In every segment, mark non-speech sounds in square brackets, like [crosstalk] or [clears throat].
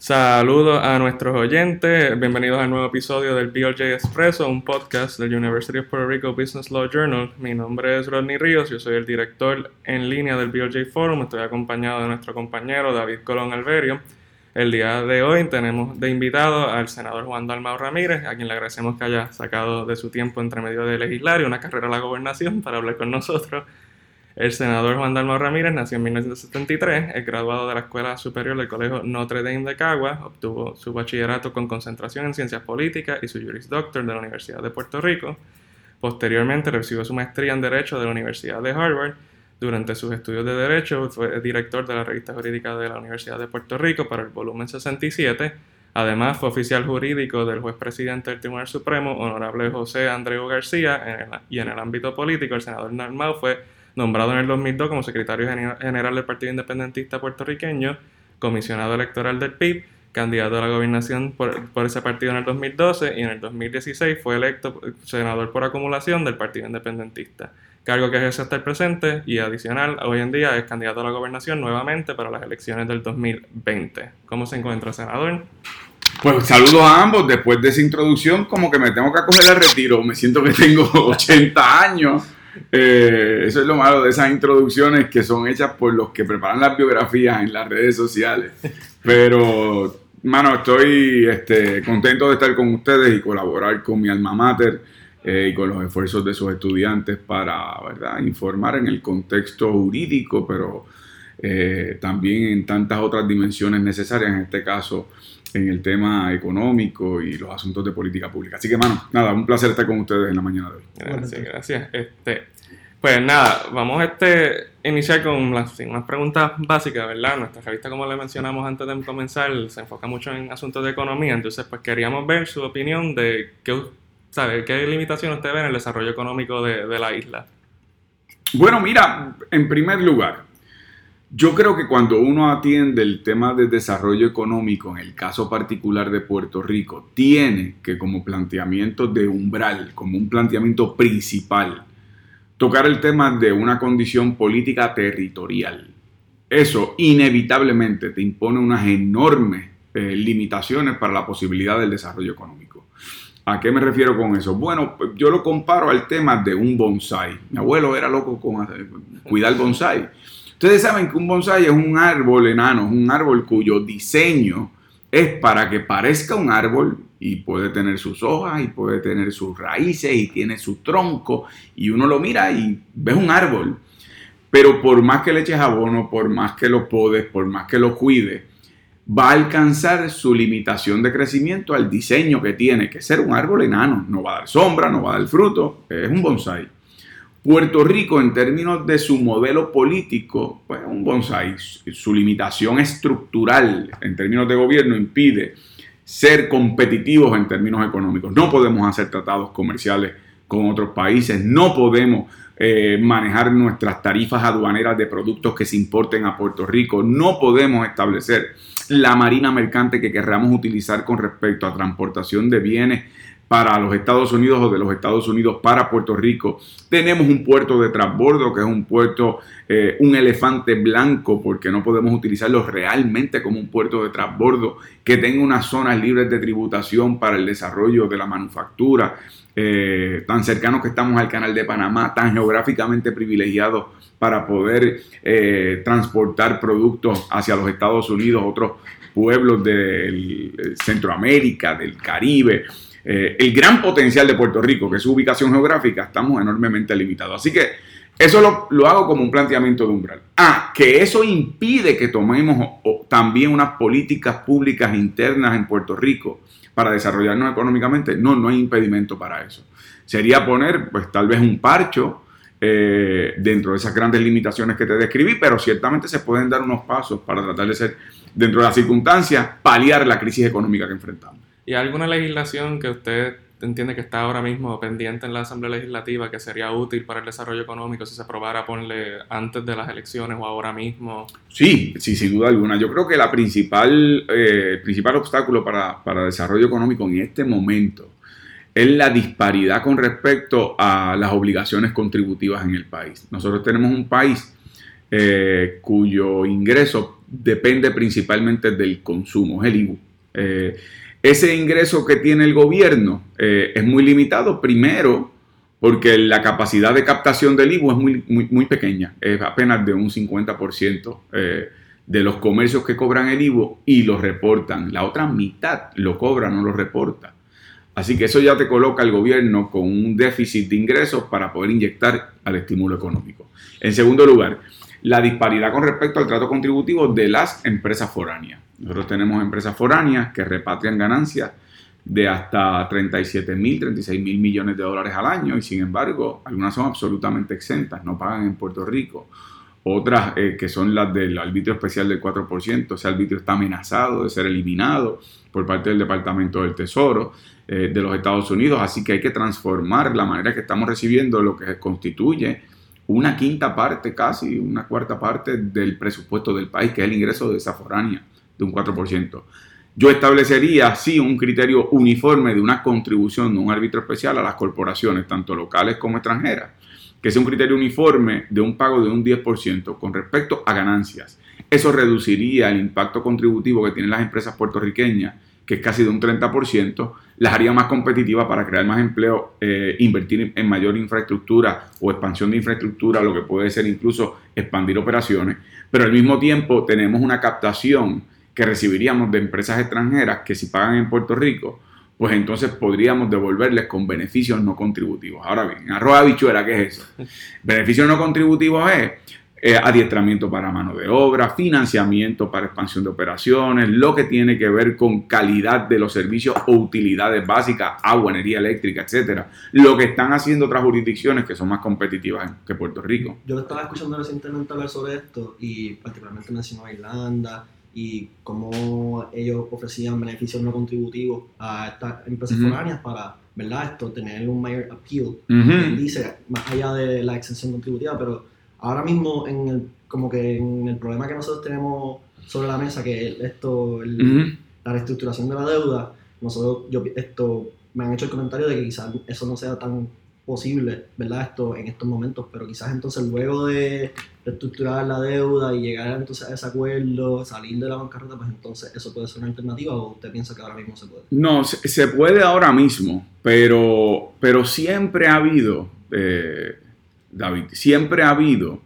Saludos a nuestros oyentes, bienvenidos al nuevo episodio del BLJ Expresso, un podcast del University of Puerto Rico Business Law Journal. Mi nombre es Rodney Ríos, yo soy el director en línea del BLJ Forum, estoy acompañado de nuestro compañero David Colón Alberio. El día de hoy tenemos de invitado al senador Juan Dalmau Ramírez, a quien le agradecemos que haya sacado de su tiempo entre medio de legislar y una carrera a la gobernación para hablar con nosotros. El senador Juan Dalmau Ramírez nació en 1973, es graduado de la Escuela Superior del Colegio Notre Dame de Cagua, obtuvo su bachillerato con concentración en Ciencias Políticas y su Juris Doctor de la Universidad de Puerto Rico. Posteriormente recibió su maestría en Derecho de la Universidad de Harvard. Durante sus estudios de Derecho fue director de la revista jurídica de la Universidad de Puerto Rico para el volumen 67. Además, fue oficial jurídico del juez presidente del Tribunal Supremo, honorable José Andreu García, y en el ámbito político, el senador Dalmau fue nombrado en el 2002 como secretario general del Partido Independentista Puertorriqueño, comisionado electoral del PIB, candidato a la gobernación por, ese partido en el 2012 y en el 2016 fue electo senador por acumulación del Partido Independentista, cargo que ejerce hasta el presente y adicional hoy en día es candidato a la gobernación nuevamente para las elecciones del 2020. ¿Cómo se encuentra, senador? Pues saludos a ambos. Después de esa introducción, como que me tengo que acoger al retiro. Me siento que tengo [laughs] 80 años. Eh, eso es lo malo de esas introducciones que son hechas por los que preparan las biografías en las redes sociales. Pero, mano, estoy este, contento de estar con ustedes y colaborar con mi alma mater eh, y con los esfuerzos de sus estudiantes para ¿verdad? informar en el contexto jurídico, pero eh, también en tantas otras dimensiones necesarias, en este caso en el tema económico y los asuntos de política pública. Así que, mano, nada, un placer estar con ustedes en la mañana de hoy. Gracias, gracias. Este, pues nada, vamos a este, iniciar con unas, preguntas básicas, ¿verdad? Nuestra revista, como le mencionamos antes de comenzar, se enfoca mucho en asuntos de economía, entonces pues queríamos ver su opinión de qué, ¿sabe? qué limitaciones usted ve en el desarrollo económico de, de la isla. Bueno, mira, en primer lugar, yo creo que cuando uno atiende el tema de desarrollo económico, en el caso particular de Puerto Rico, tiene que como planteamiento de umbral, como un planteamiento principal, tocar el tema de una condición política territorial. Eso inevitablemente te impone unas enormes eh, limitaciones para la posibilidad del desarrollo económico. ¿A qué me refiero con eso? Bueno, yo lo comparo al tema de un bonsai. Mi abuelo era loco con cuidar bonsai. Ustedes saben que un bonsai es un árbol enano, es un árbol cuyo diseño es para que parezca un árbol y puede tener sus hojas y puede tener sus raíces y tiene su tronco y uno lo mira y ves un árbol. Pero por más que le eches abono, por más que lo podes, por más que lo cuides, va a alcanzar su limitación de crecimiento al diseño que tiene, que ser un árbol enano. No va a dar sombra, no va a dar fruto, es un bonsai. Puerto Rico, en términos de su modelo político, pues un bonsai. Su limitación estructural en términos de gobierno impide ser competitivos en términos económicos. No podemos hacer tratados comerciales con otros países, no podemos eh, manejar nuestras tarifas aduaneras de productos que se importen a Puerto Rico, no podemos establecer la marina mercante que querramos utilizar con respecto a transportación de bienes para los Estados Unidos o de los Estados Unidos para Puerto Rico. Tenemos un puerto de transbordo que es un puerto, eh, un elefante blanco, porque no podemos utilizarlo realmente como un puerto de transbordo que tenga unas zonas libres de tributación para el desarrollo de la manufactura. Eh, tan cercanos que estamos al canal de Panamá, tan geográficamente privilegiados para poder eh, transportar productos hacia los Estados Unidos, otros pueblos de Centroamérica, del Caribe. Eh, el gran potencial de Puerto Rico, que es su ubicación geográfica, estamos enormemente limitados. Así que eso lo, hago como un planteamiento de umbral. Ah, que eso impide que tomemos también unas políticas públicas internas en Puerto Rico para desarrollarnos económicamente. No, no hay impedimento para eso. Sería poner, pues tal vez un parcho eh, dentro de esas grandes limitaciones que te describí, pero ciertamente se pueden dar unos pasos para tratar de ser, dentro de las circunstancias, paliar la crisis económica que enfrentamos. ¿Y alguna legislación que usted entiende que está ahora mismo pendiente en la Asamblea Legislativa que sería útil para el desarrollo económico si se aprobara, ponle, antes de las elecciones o ahora mismo? Sí, sí, sin duda alguna. Yo creo que la principal, eh, el principal obstáculo para, para el desarrollo económico en este momento es la disparidad con respecto a las obligaciones contributivas en el país. Nosotros tenemos un país eh, cuyo ingreso depende principalmente del consumo, es el IBU. Eh, ese ingreso que tiene el gobierno eh, es muy limitado, primero porque la capacidad de captación del IBU es muy, muy, pequeña, es apenas de un 50% de los comercios que cobran el IVO y lo reportan. La otra mitad lo cobra, no lo reporta. Así que eso ya te coloca el gobierno con un déficit de ingresos para poder inyectar al estímulo económico. En segundo lugar, la disparidad con respecto al trato contributivo de las empresas foráneas. Nosotros tenemos empresas foráneas que repatrian ganancias de hasta 37 mil, 36 mil millones de dólares al año y sin embargo algunas son absolutamente exentas, no pagan en Puerto Rico otras eh, que son las del arbitrio especial del 4%, ese arbitrio está amenazado de ser eliminado por parte del Departamento del Tesoro eh, de los Estados Unidos, así que hay que transformar la manera que estamos recibiendo lo que constituye una quinta parte, casi una cuarta parte del presupuesto del país, que es el ingreso de esa foránea de un 4%. Yo establecería, sí, un criterio uniforme de una contribución de un árbitro especial a las corporaciones, tanto locales como extranjeras que sea un criterio uniforme de un pago de un 10% con respecto a ganancias. Eso reduciría el impacto contributivo que tienen las empresas puertorriqueñas, que es casi de un 30%, las haría más competitivas para crear más empleo, eh, invertir en mayor infraestructura o expansión de infraestructura, lo que puede ser incluso expandir operaciones, pero al mismo tiempo tenemos una captación que recibiríamos de empresas extranjeras que si pagan en Puerto Rico, pues entonces podríamos devolverles con beneficios no contributivos. Ahora bien, arroz habichuela, ¿qué es eso? [laughs] Beneficios no contributivos es eh, adiestramiento para mano de obra, financiamiento para expansión de operaciones, lo que tiene que ver con calidad de los servicios o utilidades básicas, agua, energía eléctrica, etcétera. Lo que están haciendo otras jurisdicciones que son más competitivas que Puerto Rico. Yo estaba escuchando recientemente hablar sobre esto y particularmente mencionó Irlanda, y cómo ellos ofrecían beneficios no contributivos a estas empresas foráneas para, ¿verdad? Esto, tener un mayor appeal, dice, más allá de la exención contributiva, pero ahora mismo en el, como que en el problema que nosotros tenemos sobre la mesa, que esto, la reestructuración de la deuda, nosotros, yo, esto, me han hecho el comentario de que quizás eso no sea tan posible, ¿verdad? Esto en estos momentos, pero quizás entonces luego de reestructurar la deuda y llegar entonces a ese acuerdo, salir de la bancarrota, pues entonces eso puede ser una alternativa o usted piensa que ahora mismo se puede? No, se, puede ahora mismo, pero, pero siempre ha habido, eh, David, siempre ha habido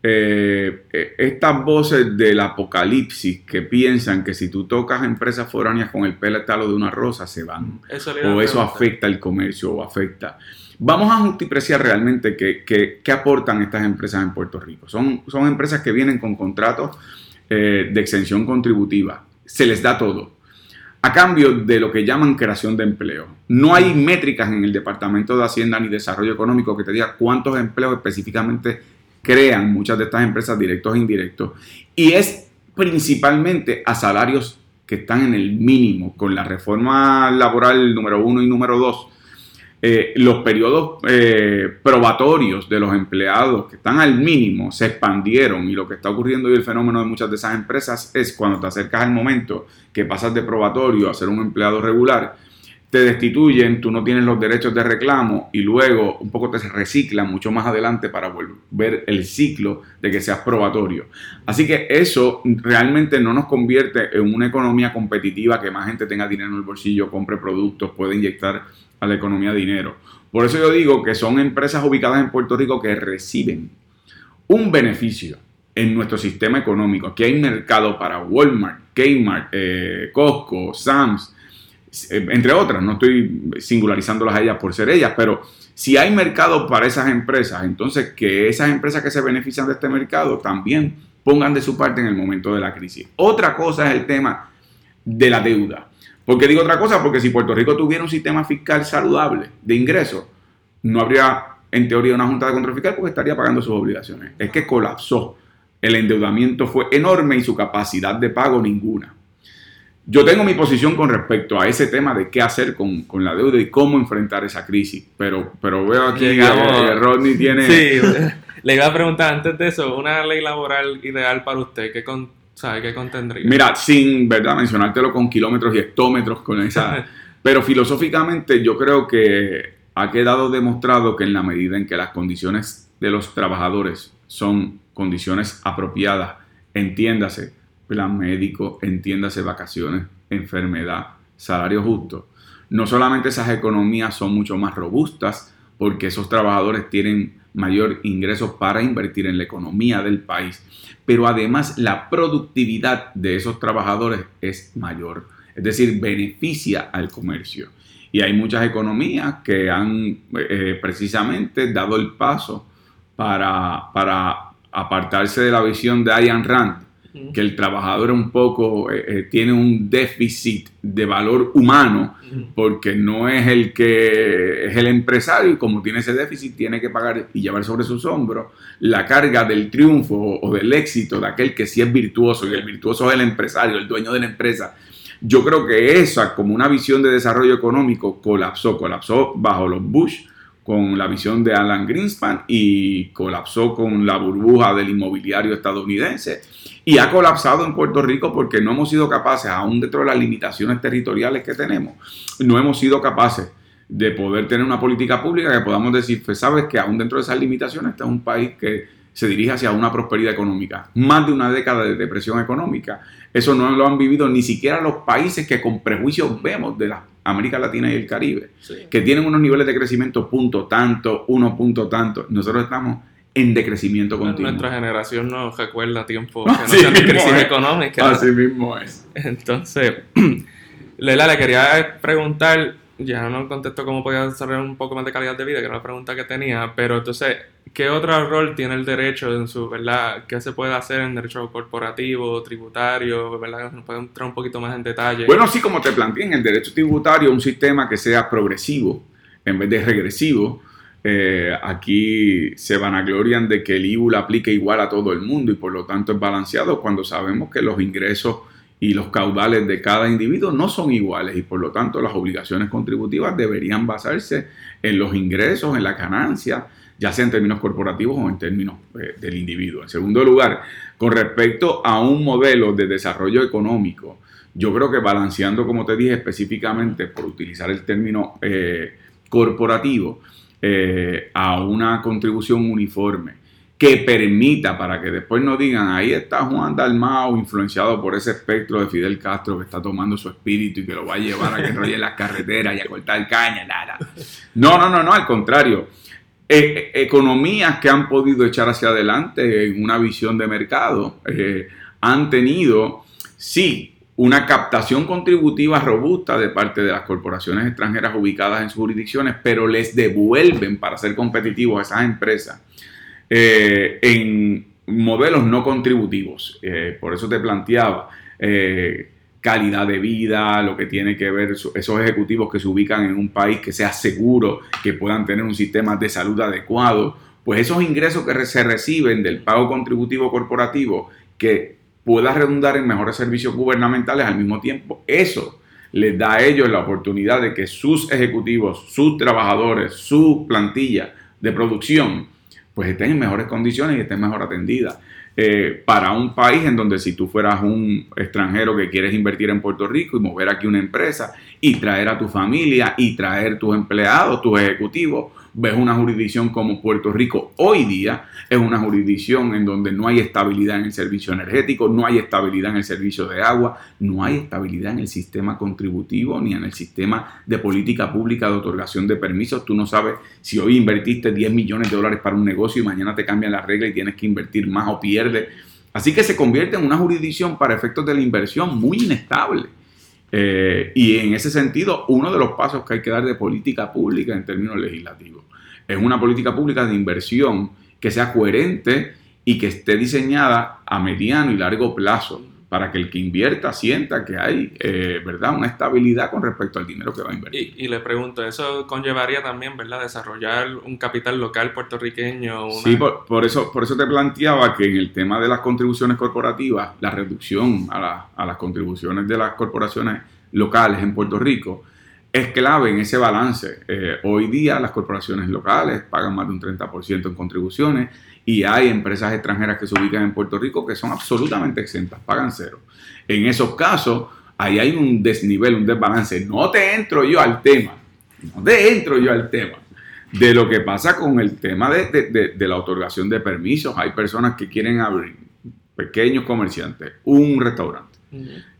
eh, eh, estas voces del apocalipsis que piensan que si tú tocas empresas foráneas con el pétalo de una rosa se van. o eso afecta el comercio o afecta. Vamos a multipreciar realmente qué, aportan estas empresas en Puerto Rico. Son, son empresas que vienen con contratos eh, de exención contributiva. Se les da todo. A cambio de lo que llaman creación de empleo. No hay métricas en el Departamento de Hacienda ni Desarrollo Económico que te diga cuántos empleos específicamente crean muchas de estas empresas directos e indirectos. Y es principalmente a salarios que están en el mínimo. Con la reforma laboral número uno y número dos, eh, los periodos eh, probatorios de los empleados que están al mínimo se expandieron y lo que está ocurriendo hoy el fenómeno de muchas de esas empresas es cuando te acercas al momento que pasas de probatorio a ser un empleado regular, te destituyen, tú no tienes los derechos de reclamo y luego un poco te reciclan mucho más adelante para volver el ciclo de que seas probatorio. Así que eso realmente no nos convierte en una economía competitiva que más gente tenga dinero en el bolsillo, compre productos, puede inyectar a la economía dinero. Por eso yo digo que son empresas ubicadas en Puerto Rico que reciben un beneficio en nuestro sistema económico. Aquí hay mercado para Walmart, Kmart, eh, Costco, Sam's, eh, entre otras, no estoy singularizándolas a ellas por ser ellas, pero si hay mercado para esas empresas, entonces que esas empresas que se benefician de este mercado también pongan de su parte en el momento de la crisis. Otra cosa es el tema de la deuda. ¿Por qué digo otra cosa? Porque si Puerto Rico tuviera un sistema fiscal saludable de ingresos, no habría en teoría una junta de control fiscal porque estaría pagando sus obligaciones. Es que colapsó. El endeudamiento fue enorme y su capacidad de pago ninguna. Yo tengo mi posición con respecto a ese tema de qué hacer con, la deuda y cómo enfrentar esa crisis, pero, pero veo aquí que Rodney tiene... Sí, [laughs] le iba a preguntar antes de eso, una ley laboral ideal para usted, ¿qué, con, sabe, qué contendría? Mira, sin verdad mencionártelo con kilómetros y hectómetros, con esa... [laughs] pero filosóficamente yo creo que ha quedado demostrado que en la medida en que las condiciones de los trabajadores son condiciones apropiadas, entiéndase plan médico, entiéndase vacaciones, enfermedad, salario justo. No solamente esas economías son mucho más robustas porque esos trabajadores tienen mayor ingreso para invertir en la economía del país, pero además la productividad de esos trabajadores es mayor, es decir, beneficia al comercio. Y hay muchas economías que han eh, precisamente dado el paso para, para apartarse de la visión de Ayn Rand, que el trabajador un poco eh, eh, tiene un déficit de valor humano porque no es el que es el empresario y como tiene ese déficit tiene que pagar y llevar sobre sus hombros la carga del triunfo o, del éxito de aquel que sí es virtuoso y el virtuoso es el empresario, el dueño de la empresa. Yo creo que esa como una visión de desarrollo económico colapsó, colapsó bajo los Bush con la visión de Alan Greenspan y colapsó con la burbuja del inmobiliario estadounidense y ha colapsado en Puerto Rico porque no hemos sido capaces, aún dentro de las limitaciones territoriales que tenemos, no hemos sido capaces de poder tener una política pública que podamos decir, pues sabes que aún dentro de esas limitaciones este es un país que se dirige hacia una prosperidad económica. Más de una década de depresión económica. Eso no lo han vivido ni siquiera los países que con prejuicios vemos de la América Latina y el Caribe, que tienen unos niveles de crecimiento punto tanto, uno punto tanto. Nosotros estamos en decrecimiento continuo. Nuestra generación no recuerda tiempo [laughs] que no sean de crisis económica. Así mismo es. [laughs] Entonces, [clears throat] Lela, le quería preguntar, ya no contesto cómo podía desarrollar un poco más de calidad de vida, que era una pregunta que tenía, pero entonces, ¿qué otro rol tiene el derecho en su, verdad? ¿Qué se puede hacer en derecho corporativo, tributario, verdad? ¿Nos puede entrar un poquito más en detalle? Bueno, sí, como te planteé, en el derecho tributario, un sistema que sea progresivo en vez de regresivo. Eh, aquí se vanaglorian de que el IBU lo aplique igual a todo el mundo y por lo tanto es balanceado cuando sabemos que los ingresos y los caudales de cada individuo no son iguales y por lo tanto las obligaciones contributivas deberían basarse en los ingresos, en la ganancia, ya sea en términos corporativos o en términos eh, del individuo. En segundo lugar, con respecto a un modelo de desarrollo económico, yo creo que balanceando, como te dije específicamente, por utilizar el término eh, corporativo, eh, a una contribución uniforme que permita para que después no digan, ahí está Juan Dalmao influenciado por ese espectro de Fidel Castro que está tomando su espíritu y que lo va a llevar a que enrolle las carreteras y a cortar caña, nada. No, no, no, no, al contrario. E, e, economías que han podido echar hacia adelante en una visión de mercado eh, han tenido, sí, una captación contributiva robusta de parte de las corporaciones extranjeras ubicadas en sus jurisdicciones, pero les devuelven para ser competitivos a esas empresas eh, en modelos no contributivos. Eh, por eso te planteaba eh, calidad de vida, lo que tiene que ver esos ejecutivos que se ubican en un país que sea seguro, que puedan tener un sistema de salud adecuado, pues esos ingresos que se reciben del pago contributivo corporativo que pueda redundar en mejores servicios gubernamentales al mismo tiempo, eso les da a ellos la oportunidad de que sus ejecutivos, sus trabajadores, su plantilla de producción, pues estén en mejores condiciones y estén mejor atendidas. Eh, para un país en donde si tú fueras un extranjero que quieres invertir en Puerto Rico y mover aquí una empresa y traer a tu familia y traer tus empleados, tus ejecutivos, ves una jurisdicción como Puerto Rico hoy día, es una jurisdicción en donde no hay estabilidad en el servicio energético, no hay estabilidad en el servicio de agua, no hay estabilidad en el sistema contributivo ni en el sistema de política pública de otorgación de permisos. Tú no sabes si hoy invertiste 10 millones de dólares para un negocio y mañana te cambian la regla y tienes que invertir más o pierdes. Así que se convierte en una jurisdicción para efectos de la inversión muy inestable. Eh, y en ese sentido, uno de los pasos que hay que dar de política pública en términos legislativos es una política pública de inversión que sea coherente y que esté diseñada a mediano y largo plazo para que el que invierta sienta que hay, eh, ¿verdad?, una estabilidad con respecto al dinero que va a invertir. Y, le pregunto, ¿eso conllevaría también, ¿verdad?, desarrollar un capital local puertorriqueño? Sí, por, eso, por eso te planteaba que en el tema de las contribuciones corporativas, la reducción a, a las contribuciones de las corporaciones locales en Puerto Rico, es clave en ese balance. Eh, hoy día las corporaciones locales pagan más de un 30% en contribuciones y hay empresas extranjeras que se ubican en Puerto Rico que son absolutamente exentas, pagan cero. En esos casos, ahí hay un desnivel, un desbalance. No te entro yo al tema, no te entro yo al tema de lo que pasa con el tema de, la otorgación de permisos. Hay personas que quieren abrir, pequeños comerciantes, un restaurante.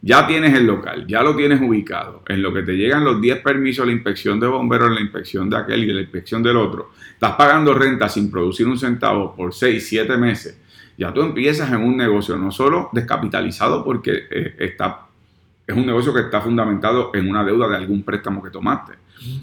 Ya tienes el local, ya lo tienes ubicado. En lo que te llegan los 10 permisos, la inspección de bomberos, la inspección de aquel y la inspección del otro. Estás pagando renta sin producir un centavo por 6, 7 meses. Ya tú empiezas en un negocio no solo descapitalizado porque eh, está, es un negocio que está fundamentado en una deuda de algún préstamo que tomaste.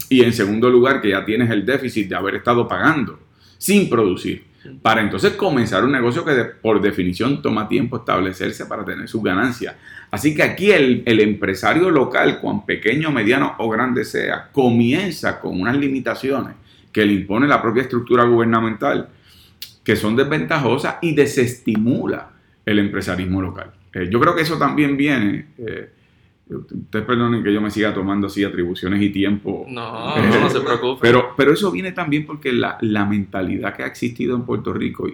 Y en segundo lugar, que ya tienes el déficit de haber estado pagando sin producir para entonces comenzar un negocio que por definición toma tiempo establecerse para tener sus ganancias. Así que aquí el, empresario local, cuán pequeño, mediano o grande sea, comienza con unas limitaciones que le impone la propia estructura gubernamental, que son desventajosas y desestimula el empresarismo local. Eh, yo creo que eso también viene eh, Ustedes perdonen que yo me siga tomando así atribuciones y tiempo. No, no, no se preocupe. Pero, pero eso viene también porque la, la, mentalidad que ha existido en Puerto Rico,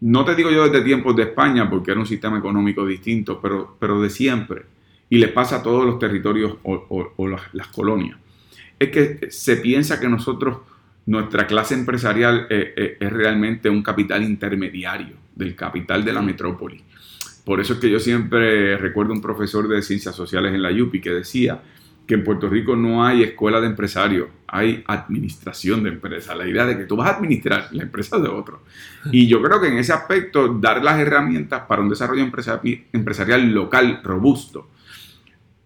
no te digo yo desde tiempos de España, porque era un sistema económico distinto, pero, pero de siempre, y le pasa a todos los territorios o, o, las, colonias, es que se piensa que nosotros, nuestra clase empresarial eh, eh, es realmente un capital intermediario del capital de la metrópoli por eso es que yo siempre recuerdo un profesor de ciencias sociales en la UPI que decía que en Puerto Rico no hay escuela de empresarios, hay administración de empresas. La idea de que tú vas a administrar la empresa de otro. Y yo creo que en ese aspecto, dar las herramientas para un desarrollo empresarial local robusto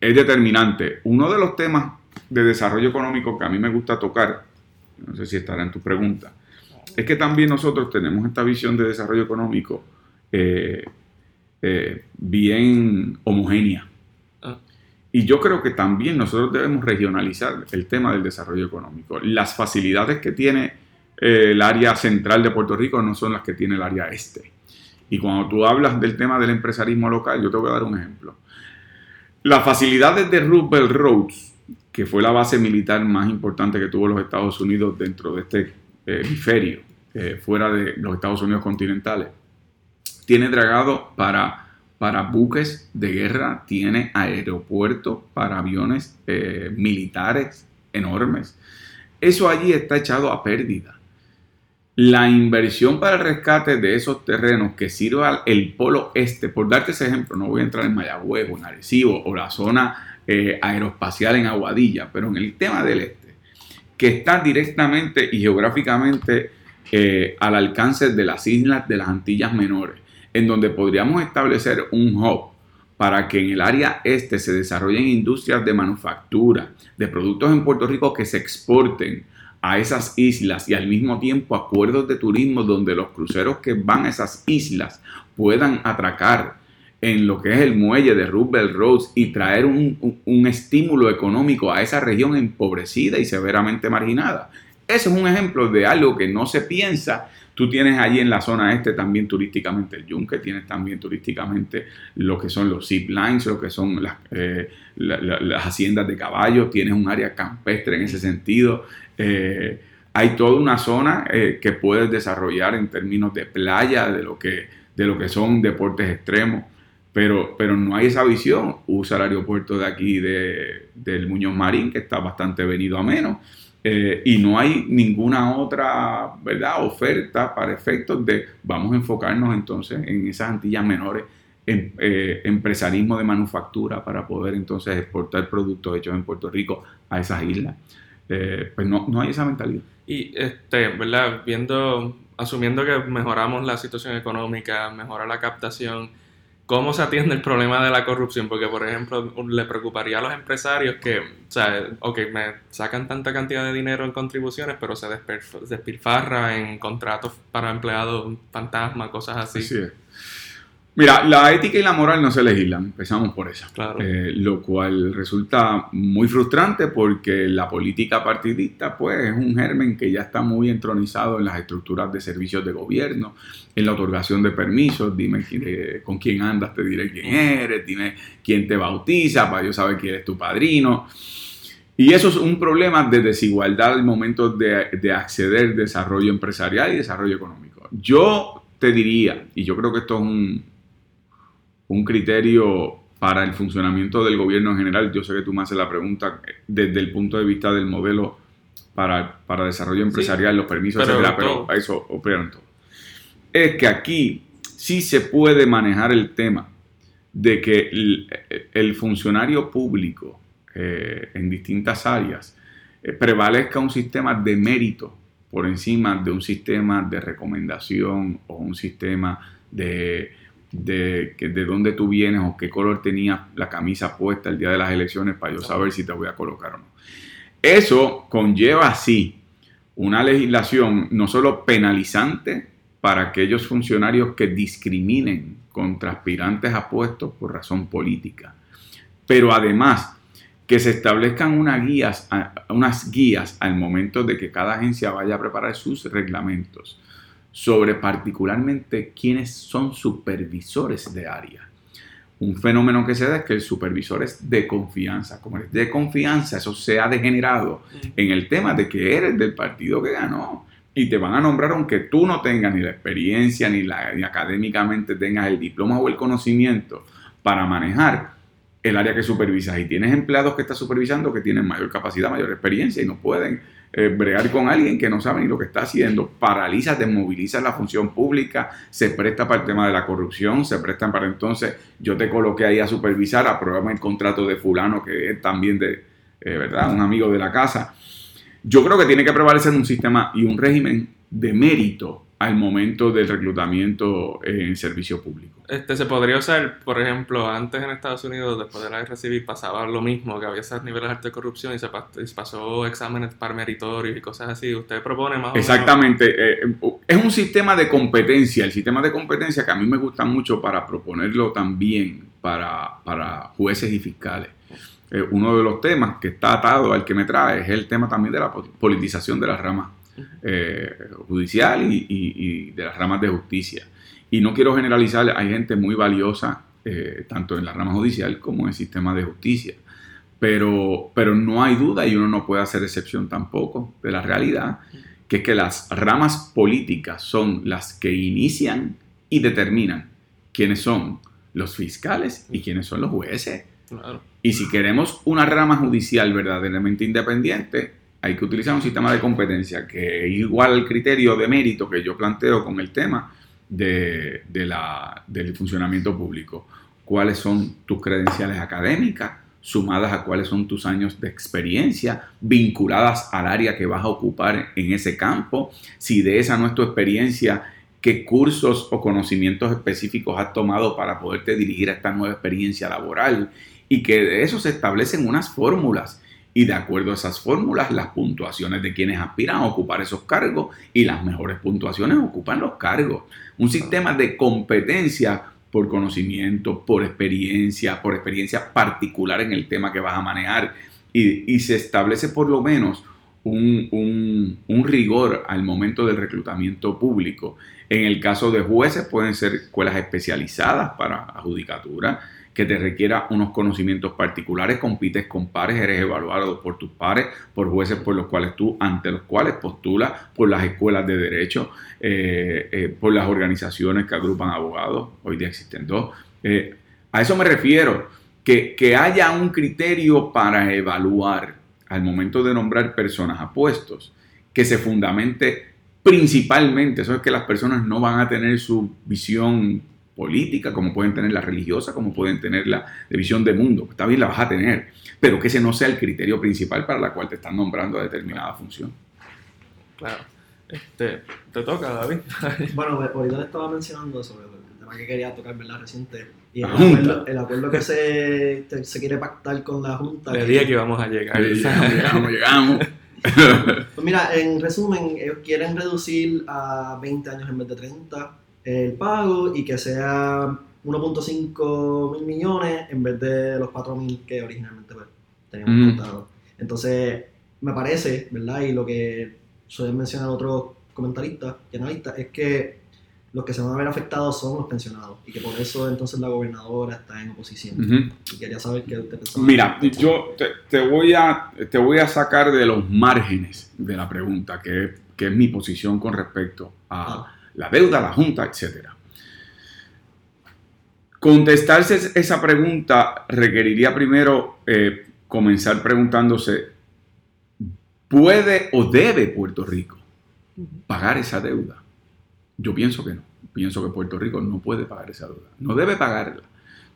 es determinante. Uno de los temas de desarrollo económico que a mí me gusta tocar, no sé si estará en tu pregunta, es que también nosotros tenemos esta visión de desarrollo económico eh, eh, bien homogénea. Ah. Y yo creo que también nosotros debemos regionalizar el tema del desarrollo económico. Las facilidades que tiene eh, el área central de Puerto Rico no son las que tiene el área este. Y cuando tú hablas del tema del empresarismo local, yo te voy a dar un ejemplo. Las facilidades de Roosevelt Roads, que fue la base militar más importante que tuvo los Estados Unidos dentro de este eh, hemisferio, fuera de los Estados Unidos continentales, tiene dragado para, para buques de guerra, tiene aeropuertos para aviones eh, militares enormes. Eso allí está echado a pérdida. La inversión para el rescate de esos terrenos que sirva el polo este, por darte ese ejemplo, no voy a entrar en Mayagüez o en Arecibo o la zona eh, aeroespacial en Aguadilla, pero en el tema del este, que está directamente y geográficamente eh, al alcance de las islas de las Antillas Menores, en donde podríamos establecer un hub para que en el área este se desarrollen industrias de manufactura, de productos en Puerto Rico que se exporten a esas islas y al mismo tiempo acuerdos de turismo donde los cruceros que van a esas islas puedan atracar en lo que es el muelle de Roosevelt Roads y traer un, un, estímulo económico a esa región empobrecida y severamente marginada. Ese es un ejemplo de algo que no se piensa Tú tienes allí en la zona este también turísticamente el yunque, tienes también turísticamente lo que son los zip lines, lo que son las, eh, las haciendas de caballos, tienes un área campestre en ese sentido. Eh, hay toda una zona eh, que puedes desarrollar en términos de playa, de lo que, de lo que son deportes extremos, pero, pero no hay esa visión. Usa el aeropuerto de aquí de, del Muñoz Marín, que está bastante venido a menos eh, y no hay ninguna otra ¿verdad? oferta para efectos de vamos a enfocarnos entonces en esas antillas menores, en eh, empresarismo de manufactura para poder entonces exportar productos hechos en Puerto Rico a esas islas. Eh, pues no, no hay esa mentalidad. Y este, ¿verdad? Viendo, asumiendo que mejoramos la situación económica, mejora la captación, ¿Cómo se atiende el problema de la corrupción? Porque, por ejemplo, le preocuparía a los empresarios que, o sea, ok, me sacan tanta cantidad de dinero en contribuciones, pero se despilfarra en contratos para empleados fantasma, cosas así. Sí. Mira, la ética y la moral no se legislan, empezamos por eso. Claro. Eh, lo cual resulta muy frustrante porque la política partidista, pues, es un germen que ya está muy entronizado en las estructuras de servicios de gobierno, en la otorgación de permisos. Dime con quién andas, te diré quién eres, dime quién te bautiza, para yo saber quién es tu padrino. Y eso es un problema de desigualdad al momento de, de acceder desarrollo empresarial y desarrollo económico. Yo te diría, y yo creo que esto es un, un criterio para el funcionamiento del gobierno en general. Yo sé que tú me haces la pregunta desde el punto de vista del modelo para, para desarrollo empresarial, los permisos, pero etcétera, todo. pero eso operan todo. Es que aquí sí se puede manejar el tema de que el, el funcionario público eh, en distintas áreas eh, prevalezca un sistema de mérito por encima de un sistema de recomendación o un sistema de, de, que- de dónde tú vienes o qué color tenías la camisa puesta el día de las elecciones para yo saber si te voy a colocar o no. Eso conlleva así una legislación no solo penalizante para aquellos funcionarios que discriminen contra aspirantes a puestos por razón política, pero además que se establezcan unas guías, unas guías al momento de que cada agencia vaya a preparar sus reglamentos sobre particularmente quiénes son supervisores de área. Un fenómeno que se da es que el supervisor es de confianza. Como es de confianza, eso se ha degenerado en el tema de que eres del partido que ganó y te van a nombrar aunque tú no tengas ni la experiencia ni, la, ni académicamente tengas el diploma o el conocimiento para manejar el área que supervisas y tienes empleados que estás supervisando que tienen mayor capacidad, mayor experiencia y no pueden eh, bregar con alguien que no sabe ni lo que está haciendo, paraliza, desmoviliza la función pública, se presta para el tema de la corrupción, se prestan para entonces yo te coloqué ahí a supervisar, apruébame el contrato de fulano que es también de, eh, ¿verdad? Un amigo de la casa. Yo creo que tiene que prevalecer un sistema y un régimen de mérito al momento del reclutamiento en servicio público. Este, se podría usar, por ejemplo, antes en Estados Unidos, después de la guerra civil, pasaba lo mismo, que había esos niveles altos de corrupción y se, pasó exámenes para meritorios y cosas así. Usted propone más o menos- Exactamente. eh, es un sistema de competencia. El sistema de competencia que a mí me gusta mucho para proponerlo también para, para jueces y fiscales. Eh, uno de los temas que está atado al que me trae es el tema también de la po- politización de las ramas eh, judicial y, y- y de las ramas de justicia. Y no quiero generalizar, hay gente muy valiosa, eh, tanto en la rama judicial como en el sistema de justicia. Pero, pero no hay duda, y uno no puede hacer excepción tampoco de la realidad, que es que las ramas políticas son las que inician y determinan quiénes son los fiscales y quiénes son los jueces. Claro. Y si queremos una rama judicial verdaderamente independiente, hay que utilizar un sistema de competencia que es igual al criterio de mérito que yo planteo con el tema del funcionamiento público. ¿Cuáles son tus credenciales académicas? sumadas a cuáles son tus años de experiencia, vinculadas al área que vas a ocupar en ese campo. Si de esa no es tu experiencia, qué cursos o conocimientos específicos has tomado para poderte dirigir a esta nueva experiencia laboral. Y que de eso se establecen unas fórmulas. Y de acuerdo a esas fórmulas, las puntuaciones de quienes aspiran a ocupar esos cargos y las mejores puntuaciones ocupan los cargos. Un sistema de competencia por conocimiento, por experiencia, por experiencia particular en el tema que vas a manejar. Y, y se establece por lo menos un, un, un, rigor al momento del reclutamiento público. En el caso de jueces pueden ser escuelas especializadas para adjudicatura, que te requiera unos conocimientos particulares, compites con pares, eres evaluado por tus pares, por jueces por los cuales tú, ante los cuales postulas, por las escuelas de derecho, eh, eh, por las organizaciones que agrupan abogados, hoy día existen dos. Eh, a eso me refiero, que, que haya un criterio para evaluar al momento de nombrar personas a puestos, que se fundamente principalmente, eso es que las personas no van a tener su visión política, como pueden tener la religiosa, como pueden tener la de visión de mundo. Está bien, la vas a tener, pero que ese no sea el criterio principal para la cual te están nombrando a determinada función. Claro. Este, te toca, David. [laughs] bueno, ahorita le estaba mencionando sobre el tema que quería tocar, ¿verdad? Reciente. Y el, La Junta. acuerdo, el acuerdo que se, se quiere pactar con la Junta. Que- dije que íbamos a llegar. llegamos, llegamos, llegamos. Pues mira, en resumen, ellos quieren reducir a 20 años en vez de 30 el pago y que sea 1.5 mil millones en vez de los 4 mil que originalmente pues, teníamos Mm. contado. Entonces, me parece, ¿verdad? Y lo que suelen mencionar otros comentaristas y analistas es que los que se van a ver afectados son los pensionados y que por eso entonces la gobernadora está en oposición. Y quería saber qué usted pensaba. Mira, yo te, te voy a, te voy a sacar de los márgenes de la pregunta, que, que es mi posición con respecto a Ah, la deuda, la junta, etcétera. Contestarse esa pregunta requeriría primero eh, comenzar preguntándose ¿Puede o debe Puerto Rico pagar esa deuda? Yo pienso que no. Pienso que Puerto Rico no puede pagar esa deuda. No debe pagarla.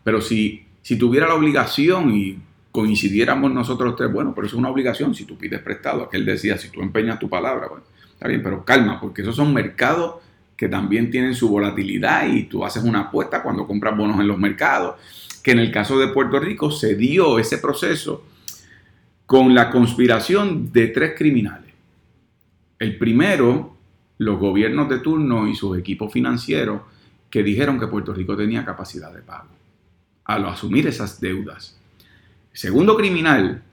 Pero si, si tuviera la obligación y coincidiéramos nosotros tres, bueno, pero eso es una obligación si tú pides prestado. Aquel decía, si tú empeñas tu palabra, bueno, está bien, pero calma, porque esos son mercados que también tienen su volatilidad y tú haces una apuesta cuando compras bonos en los mercados, que en el caso de Puerto Rico se dio ese proceso con la conspiración de tres criminales. El primero, los gobiernos de turno y sus equipos financieros que dijeron que Puerto Rico tenía capacidad de pago al asumir esas deudas. El segundo criminal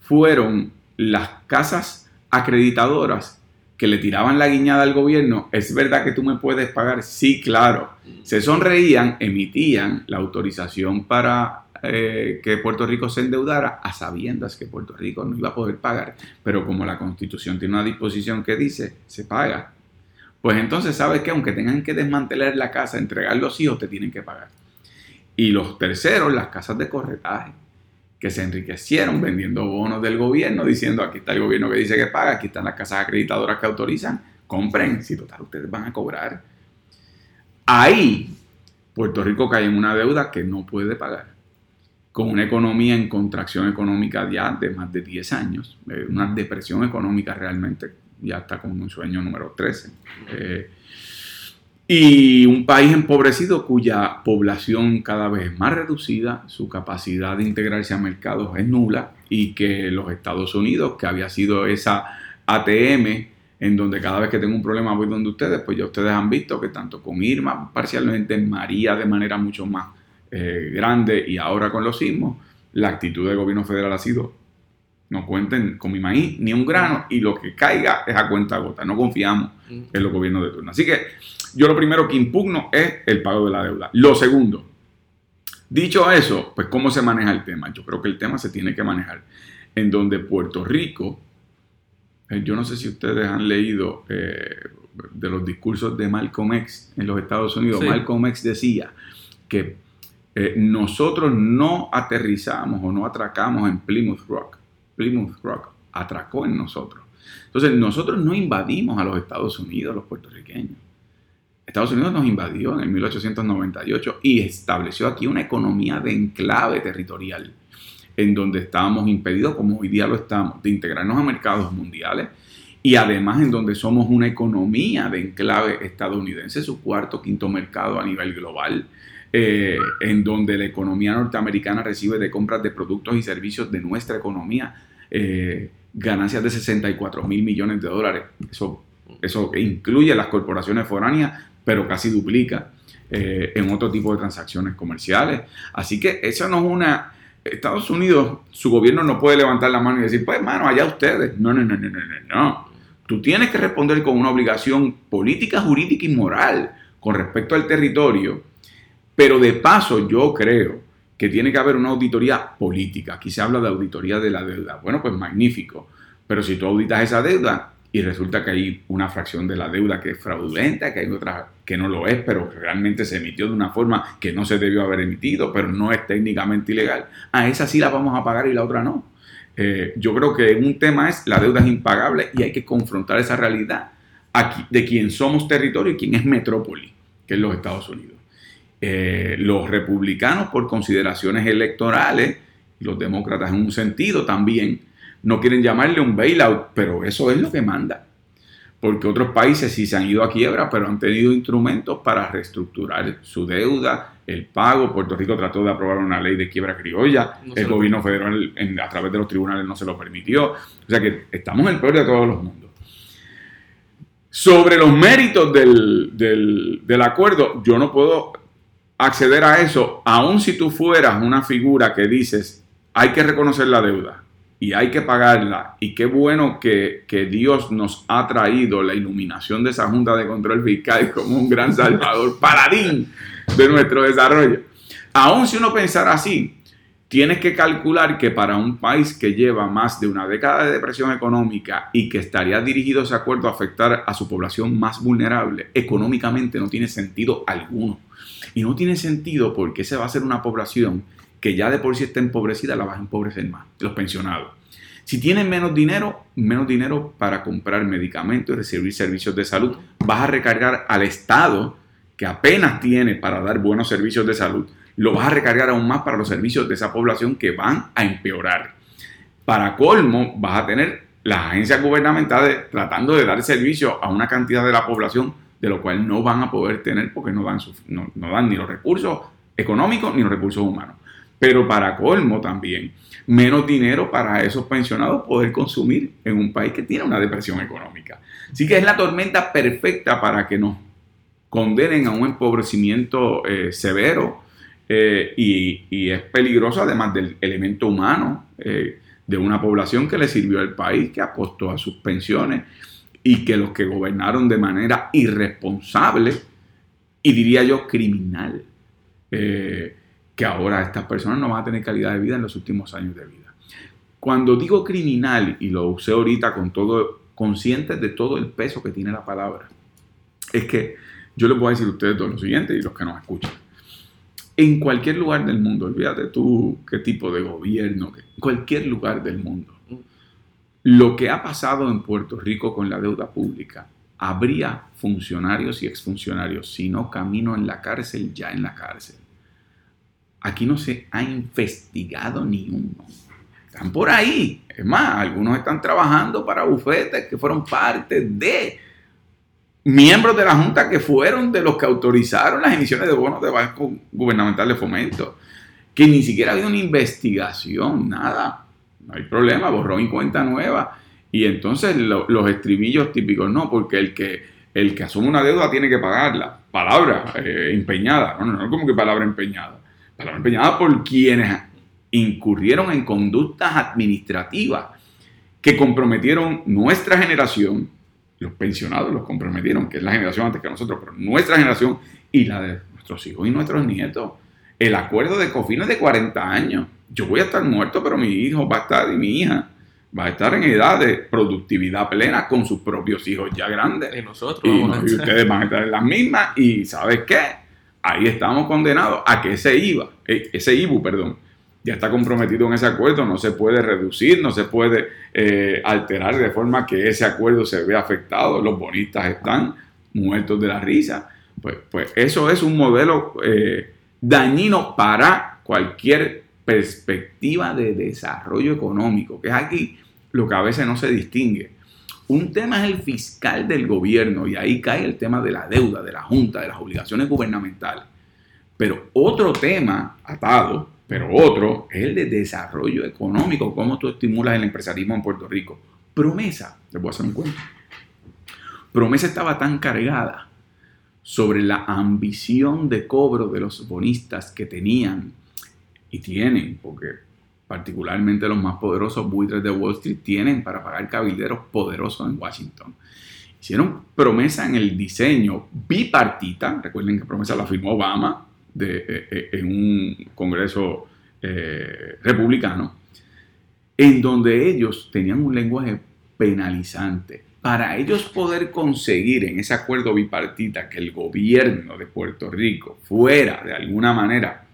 fueron las casas acreditadoras que le tiraban la guiñada al gobierno, ¿es verdad que tú me puedes pagar? Sí, claro. Se sonreían, emitían la autorización para eh, que Puerto Rico se endeudara a sabiendas que Puerto Rico no iba a poder pagar, pero como la constitución tiene una disposición que dice, se paga, pues entonces sabes que aunque tengan que desmantelar la casa, entregar los hijos, te tienen que pagar. Y los terceros, las casas de corretaje que se enriquecieron vendiendo bonos del gobierno, diciendo aquí está el gobierno que dice que paga, aquí están las casas acreditadoras que autorizan, compren, si total ustedes van a cobrar. Ahí Puerto Rico cae en una deuda que no puede pagar, con una economía en contracción económica ya de más de 10 años, eh, una depresión económica realmente, ya está con un sueño número 13. Y un país empobrecido cuya población cada vez es más reducida, su capacidad de integrarse a mercados es nula y que los Estados Unidos, que había sido esa ATM en donde cada vez que tengo un problema voy donde ustedes, pues ya ustedes han visto que tanto con Irma, parcialmente María de manera mucho más eh, grande y ahora con los sismos, la actitud del gobierno federal ha sido no cuenten con mi maíz ni un grano y lo que caiga es a cuenta gota. No confiamos en los gobiernos de turno. Así que yo lo primero que impugno es el pago de la deuda. Lo segundo, dicho eso, pues cómo se maneja el tema. Yo creo que el tema se tiene que manejar en donde Puerto Rico, eh, yo no sé si ustedes han leído eh, de los discursos de Malcolm X en los Estados Unidos. Malcolm X decía que eh, nosotros no aterrizamos o no atracamos en Plymouth Rock Plymouth Rock atracó en nosotros. Entonces, nosotros no invadimos a los Estados Unidos, los puertorriqueños. Estados Unidos nos invadió en el 1898 y estableció aquí una economía de enclave territorial, en donde estábamos impedidos, como hoy día lo estamos, de integrarnos a mercados mundiales y además en donde somos una economía de enclave estadounidense, su cuarto, quinto mercado a nivel global. Eh, en donde la economía norteamericana recibe de compras de productos y servicios de nuestra economía eh, ganancias de 64 mil millones de dólares. Eso, eso incluye las corporaciones foráneas, pero casi duplica eh, en otro tipo de transacciones comerciales. Así que eso no es una... Estados Unidos, su gobierno no puede levantar la mano y decir, pues hermano, allá ustedes. No, no, no, no, no, no. Tú tienes que responder con una obligación política, jurídica y moral con respecto al territorio pero de paso, yo creo que tiene que haber una auditoría política. Aquí se habla de auditoría de la deuda. Bueno, pues magnífico. Pero si tú auditas esa deuda y resulta que hay una fracción de la deuda que es fraudulenta, que hay otra que no lo es, pero realmente se emitió de una forma que no se debió haber emitido, pero no es técnicamente ilegal, a esa sí la vamos a pagar y la otra no. Eh, yo creo que un tema es la deuda es impagable y hay que confrontar esa realidad aquí, de quién somos territorio y quién es metrópoli, que es los Estados Unidos. Eh, los republicanos por consideraciones electorales, los demócratas en un sentido también, no quieren llamarle un bailout, pero eso es lo que manda. Porque otros países sí se han ido a quiebra, pero han tenido instrumentos para reestructurar su deuda, el pago. Puerto Rico trató de aprobar una ley de quiebra criolla, el gobierno federal a través de los tribunales no se lo permitió. O sea que estamos en el peor de todos los mundos. Sobre los méritos del, del acuerdo, yo no puedo acceder a eso, aun si tú fueras una figura que dices, hay que reconocer la deuda y hay que pagarla, y qué bueno que, Dios nos ha traído la iluminación de esa Junta de Control Fiscal como un gran salvador, [laughs] paradín de nuestro desarrollo. Aun si uno pensara así, tienes que calcular que para un país que lleva más de una década de depresión económica y que estaría dirigido ese acuerdo a afectar a su población más vulnerable, económicamente no tiene sentido alguno. Y no tiene sentido porque esa va a ser una población que ya de por sí está empobrecida, la vas a empobrecer más, los pensionados. Si tienen menos dinero, menos dinero para comprar medicamentos y recibir servicios de salud, vas a recargar al Estado, que apenas tiene para dar buenos servicios de salud, lo vas a recargar aún más para los servicios de esa población que van a empeorar. Para colmo, vas a tener las agencias gubernamentales tratando de dar servicio a una cantidad de la población de lo cual no van a poder tener porque no dan, no, no dan ni los recursos económicos ni los recursos humanos. Pero para colmo también, menos dinero para esos pensionados poder consumir en un país que tiene una depresión económica. Así que es la tormenta perfecta para que nos condenen a un empobrecimiento eh, severo eh, y, es peligroso además del elemento humano eh, de una población que le sirvió al país, que apostó a sus pensiones y que los que gobernaron de manera irresponsable y diría yo criminal, que ahora estas personas no van a tener calidad de vida en los últimos años de vida. Cuando digo criminal, y lo usé ahorita con todo, conscientes de todo el peso que tiene la palabra, es que yo les voy a decir a ustedes todo lo siguiente y los que nos escuchan. En cualquier lugar del mundo, olvídate tú qué tipo de gobierno, cualquier lugar del mundo, lo que ha pasado en Puerto Rico con la deuda pública, habría funcionarios y exfuncionarios, si no camino en la cárcel, ya en la cárcel. Aquí no se ha investigado ni uno. Están por ahí. Es más, algunos están trabajando para bufetes que fueron parte de miembros de la Junta que fueron de los que autorizaron las emisiones de bonos de Banco Gubernamental de Fomento. Que ni siquiera ha habido una investigación, nada. No hay problema, borrón y cuenta nueva. Y entonces los estribillos típicos, no, porque el que, el que asume una deuda tiene que pagarla. Palabra eh, empeñada. No, no, no, como que palabra empeñada palabra empeñada por quienes incurrieron en conductas administrativas que comprometieron nuestra generación, los pensionados los comprometieron, que es la generación antes que nosotros, pero nuestra generación y la de nuestros hijos y nuestros nietos. El acuerdo de COFIN es de 40 años. Yo voy a estar muerto, pero mi hijo va a estar y mi hija va a estar en edad de productividad plena con sus propios hijos ya grandes. Y nosotros. Y, y ustedes van a estar en las mismas. Y ¿sabes qué? ahí estamos condenados a que ese IVA, eh, ese IBU, perdón, ya está comprometido en ese acuerdo, no se puede reducir, no se puede eh, alterar de forma que ese acuerdo se vea afectado, los bonistas están muertos de la risa. Pues, pues eso es un modelo eh, dañino para cualquier perspectiva de desarrollo económico, que es aquí lo que a veces no se distingue. Un tema es el fiscal del gobierno y ahí cae el tema de la deuda, de la junta, de las obligaciones gubernamentales. Pero otro tema atado, pero otro, es el de desarrollo económico, cómo tú estimulas el empresarismo en Puerto Rico. Promesa, les voy a hacer un cuento. Promesa estaba tan cargada sobre la ambición de cobro de los bonistas que tenían y tienen, porque particularmente los más poderosos buitres de Wall Street, tienen para pagar cabilderos poderosos en Washington. Hicieron promesa en el diseño bipartita, recuerden que promesa la firmó Obama eh, eh, en un congreso eh, republicano, en donde ellos tenían un lenguaje penalizante. Para ellos poder conseguir en ese acuerdo bipartita que el gobierno de Puerto Rico fuera de alguna manera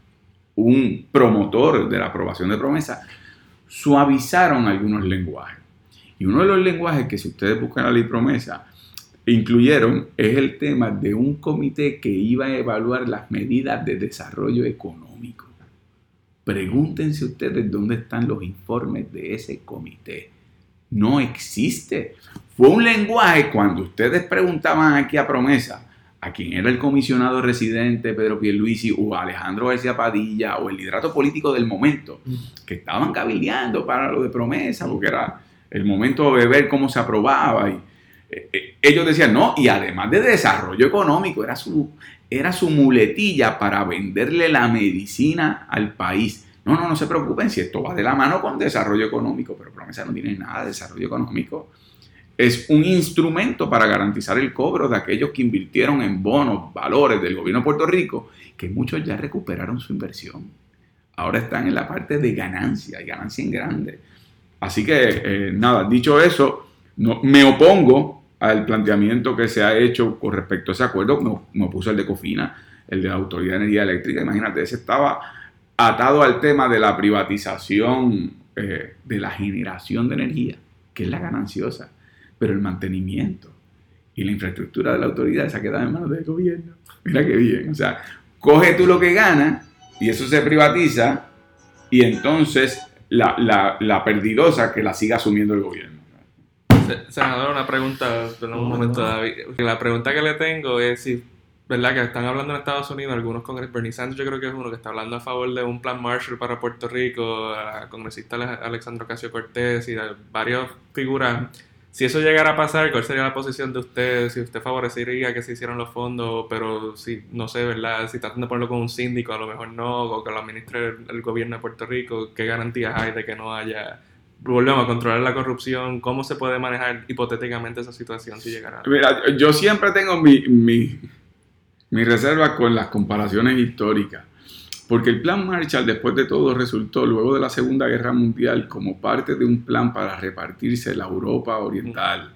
un promotor de la aprobación de promesa, suavizaron algunos lenguajes. Y uno de los lenguajes que si ustedes buscan la ley promesa, incluyeron es el tema de un comité que iba a evaluar las medidas de desarrollo económico. Pregúntense ustedes dónde están los informes de ese comité. No existe. Fue un lenguaje cuando ustedes preguntaban aquí a promesa, a quien era el comisionado residente Pedro Pierluisi o Alejandro García Padilla o el liderato político del momento, mm. que estaban cabildeando para lo de promesa, porque era el momento de ver cómo se aprobaba. Y, eh, eh, ellos decían, no, y además de desarrollo económico, era su, era su muletilla para venderle la medicina al país. No, no, no se preocupen si esto va de la mano con desarrollo económico, pero promesa no tiene nada de desarrollo económico es un instrumento para garantizar el cobro de aquellos que invirtieron en bonos, valores del gobierno de Puerto Rico, que muchos ya recuperaron su inversión. Ahora están en la parte de ganancia, y ganancia en grande. Así que, eh, nada, dicho eso, no, me opongo al planteamiento que se ha hecho con respecto a ese acuerdo. Me, me opuso el de Cofina, el de la Autoridad de Energía Eléctrica. Imagínate, ese estaba atado al tema de la privatización eh, de la generación de energía, que es la gananciosa, pero el mantenimiento y la infraestructura de la autoridad esa queda en manos del gobierno. Mira qué bien, o sea, coge tú lo que ganas y eso se privatiza y entonces la, la, la perdidosa que la siga asumiendo el gobierno. Senador, una pregunta, en un momento, David. La pregunta que le tengo es si, ¿verdad? Que están hablando en Estados Unidos, algunos congresistas, Bernie Sanders yo creo que es uno que está hablando a favor de un plan Marshall para Puerto Rico, el congresista Alexandro Casio Cortés y varias figuras. Si eso llegara a pasar, ¿cuál sería la posición de usted? Si usted favorecería que se hicieran los fondos, pero si, no sé, ¿verdad? Si tratan de ponerlo con un síndico, a lo mejor no, o que lo administre el gobierno de Puerto Rico, ¿qué garantías hay de que no haya volvemos a controlar la corrupción, ¿cómo se puede manejar hipotéticamente esa situación si llegara? Mira, yo siempre tengo mi, mi, mi reserva con las comparaciones históricas, porque el plan Marshall después de todo resultó luego de la Segunda Guerra Mundial como parte de un plan para repartirse la Europa Oriental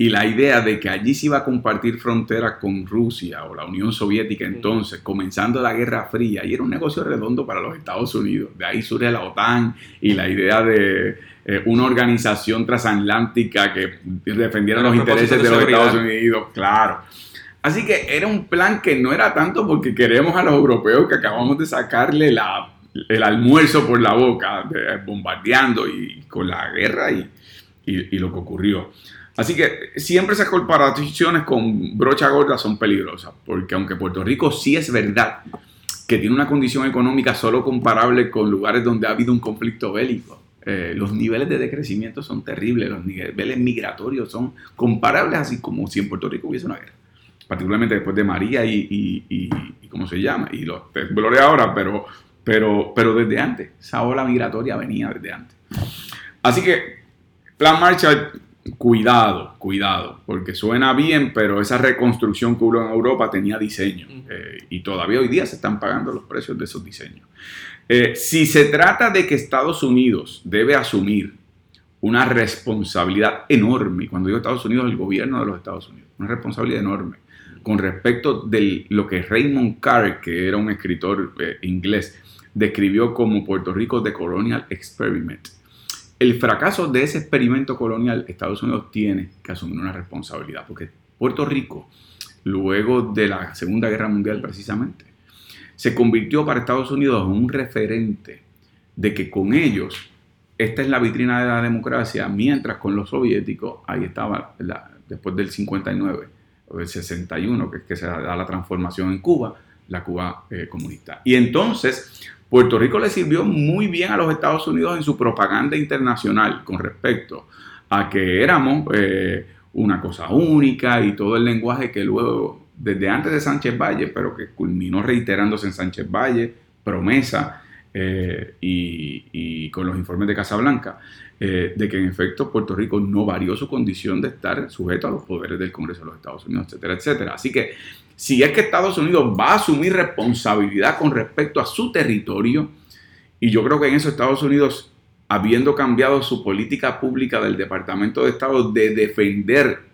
y la idea de que allí se iba a compartir frontera con Rusia o la Unión Soviética entonces, comenzando la Guerra Fría, y era un negocio redondo para los Estados Unidos. De ahí surge la OTAN y la idea de eh, una organización transatlántica que defendiera los intereses de, los Estados Unidos, claro. Así que era un plan que no era tanto porque queremos a los europeos que acabamos de sacarle la, el almuerzo por la boca, bombardeando y con la guerra y, y, y lo que ocurrió. Así que siempre esas comparaciones con brocha gorda son peligrosas, porque aunque Puerto Rico sí es verdad que tiene una condición económica solo comparable con lugares donde ha habido un conflicto bélico, eh, los niveles de decrecimiento son terribles, los niveles migratorios son comparables así como si en Puerto Rico hubiese una guerra, particularmente después de María y, y, ¿cómo se llama? Y los temblores ahora, pero, pero, pero desde antes, esa ola migratoria venía desde antes. Así que Plan Marshall cuidado, cuidado, porque suena bien, pero esa reconstrucción que hubo en Europa tenía diseño eh, y todavía hoy día se están pagando los precios de esos diseños. Eh, si se trata de que Estados Unidos debe asumir una responsabilidad enorme, y cuando digo Estados Unidos, el gobierno de los Estados Unidos, una responsabilidad enorme con respecto de lo que Raymond Carr, que era un escritor eh, inglés, describió como Puerto Rico The Colonial Experiment. El fracaso de ese experimento colonial, Estados Unidos tiene que asumir una responsabilidad, porque Puerto Rico, luego de la Segunda Guerra Mundial precisamente, se convirtió para Estados Unidos en un referente de que con ellos, esta es la vitrina de la democracia, mientras con los soviéticos, ahí estaba, después del 59 o del 61, que es que se da la transformación en Cuba, la Cuba eh, comunista. Y entonces, Puerto Rico le sirvió muy bien a los Estados Unidos en su propaganda internacional con respecto a que éramos eh, una cosa única y todo el lenguaje que luego, desde antes de Sánchez Valle, pero que culminó reiterándose en Sánchez Valle, promesa eh, y, con los informes de Casablanca, eh, de que en efecto Puerto Rico no varió su condición de estar sujeto a los poderes del Congreso de los Estados Unidos, etcétera, etcétera. Así que si es que Estados Unidos va a asumir responsabilidad con respecto a su territorio, y yo creo que en eso Estados Unidos, habiendo cambiado su política pública del Departamento de Estado de defender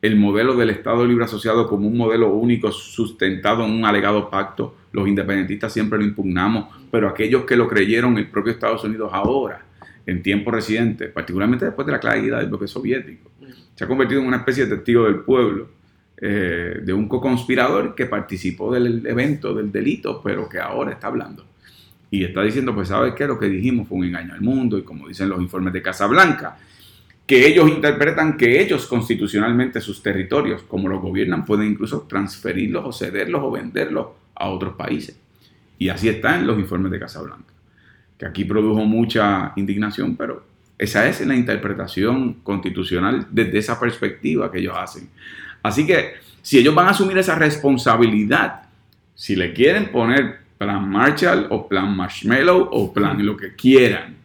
el modelo del Estado Libre Asociado como un modelo único sustentado en un alegado pacto, los independentistas siempre lo impugnamos, pero aquellos que lo creyeron, el propio Estados Unidos ahora, en tiempo reciente, particularmente después de la caída del bloque soviético, se ha convertido en una especie de testigo del pueblo eh, de un co-conspirador que participó del evento, del delito, pero que ahora está hablando. Y está diciendo, pues, ¿sabes qué? Lo que dijimos fue un engaño al mundo, y como dicen los informes de Casablanca, que ellos interpretan que ellos constitucionalmente sus territorios, como los gobiernan, pueden incluso transferirlos o cederlos o venderlos a otros países. Y así está en los informes de Casablanca, que aquí produjo mucha indignación, pero esa es la interpretación constitucional desde esa perspectiva que ellos hacen. Así que si ellos van a asumir esa responsabilidad, si le quieren poner plan Marshall o plan Marshmallow o plan lo que quieran,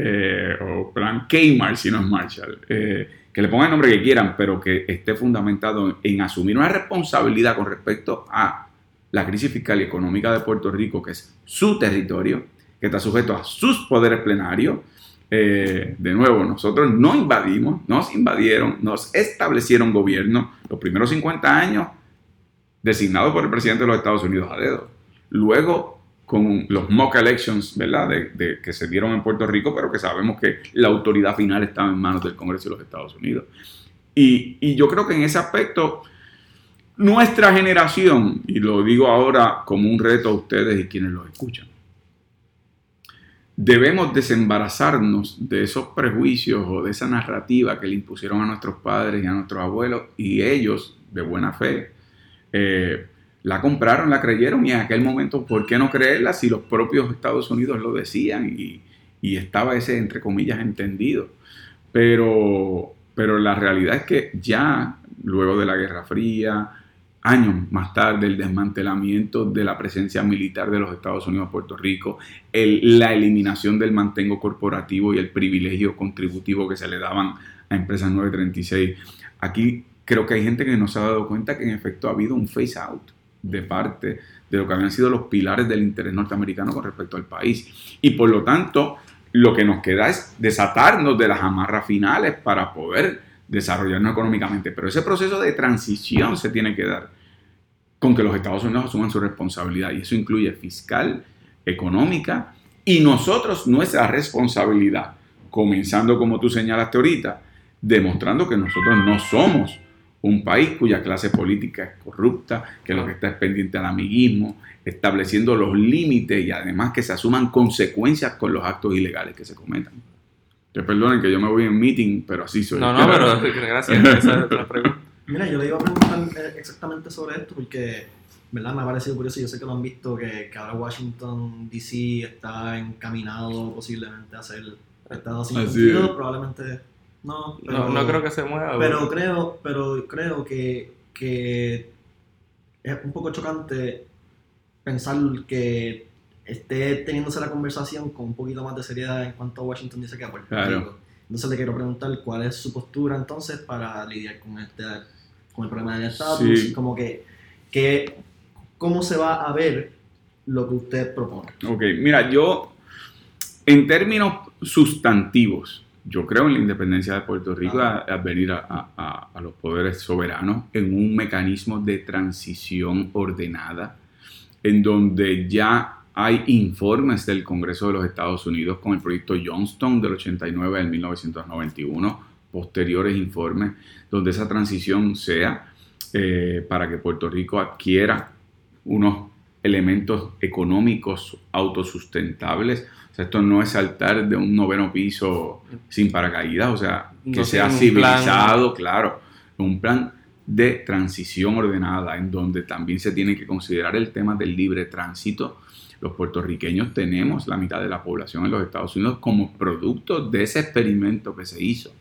eh, o plan Kmart si no es Marshall, eh, que le pongan el nombre que quieran, pero que esté fundamentado en asumir una responsabilidad con respecto a la crisis fiscal y económica de Puerto Rico, que es su territorio, que está sujeto a sus poderes plenarios, eh, de nuevo, nosotros no invadimos, nos invadieron, nos establecieron gobierno los primeros 50 años designados por el presidente de los Estados Unidos a. Luego con los mock elections, ¿verdad? De, que se dieron en Puerto Rico, pero que sabemos que la autoridad final estaba en manos del Congreso de los Estados Unidos. Y, y yo creo que en ese aspecto, nuestra generación, y lo digo ahora como un reto a ustedes y quienes los escuchan, debemos desembarazarnos de esos prejuicios o de esa narrativa que le impusieron a nuestros padres y a nuestros abuelos y ellos, de buena fe, eh, la compraron, la creyeron y en aquel momento, ¿por qué no creerla si los propios Estados Unidos lo decían y, estaba ese, entre comillas, entendido? Pero, pero la realidad es que ya, luego de la Guerra Fría, años más tarde, el desmantelamiento de la presencia militar de los Estados Unidos en Puerto Rico, la eliminación del mantengo corporativo y el privilegio contributivo que se le daban a empresas 936. Aquí creo que hay gente que no se ha dado cuenta que en efecto ha habido un phase out de parte de lo que habían sido los pilares del interés norteamericano con respecto al país. Y por lo tanto, lo que nos queda es desatarnos de las amarras finales para poder desarrollarnos económicamente. Pero ese proceso de transición se tiene que dar con que los Estados Unidos asuman su responsabilidad. Y eso incluye fiscal, económica y nosotros nuestra responsabilidad, comenzando como tú señalaste ahorita, demostrando que nosotros no somos un país cuya clase política es corrupta, que lo que está es pendiente al amiguismo, estableciendo los límites y además que se asuman consecuencias con los actos ilegales que se cometan. Te perdonen que yo me voy en meeting, pero así soy. No, no, pero [laughs] [laughs] gracias. Esa es la pregunta. Mira, yo le iba a preguntar eh, exactamente sobre esto porque, ¿verdad? Me ha parecido curioso. Yo sé que lo han visto que, que ahora Washington DC está encaminado posiblemente a ser Estado sin sentido, probablemente no, no, creo que se mueva. Pero creo, pero creo que, que es un poco chocante pensar que esté teniéndose la conversación con un poquito más de seriedad en cuanto a Washington dice que a Puerto Rico. Entonces le quiero preguntar cuál es su postura entonces para lidiar con este con el problema del estatus, como que, que cómo se va a ver lo que usted propone. Ok, mira, yo en términos sustantivos, yo creo en la independencia de Puerto Rico, a, venir a, los poderes soberanos en un mecanismo de transición ordenada, en donde ya hay informes del Congreso de los Estados Unidos con el proyecto Johnston del 89 al 1991, posteriores informes, donde esa transición sea eh, para que Puerto Rico adquiera unos elementos económicos autosustentables esto no es saltar de un noveno piso sin paracaídas, o sea, que sea civilizado, claro, un plan de transición ordenada en donde también se tiene que considerar el tema del libre tránsito. Los puertorriqueños tenemos la mitad de la población en los Estados Unidos como producto de ese experimento que se hizo.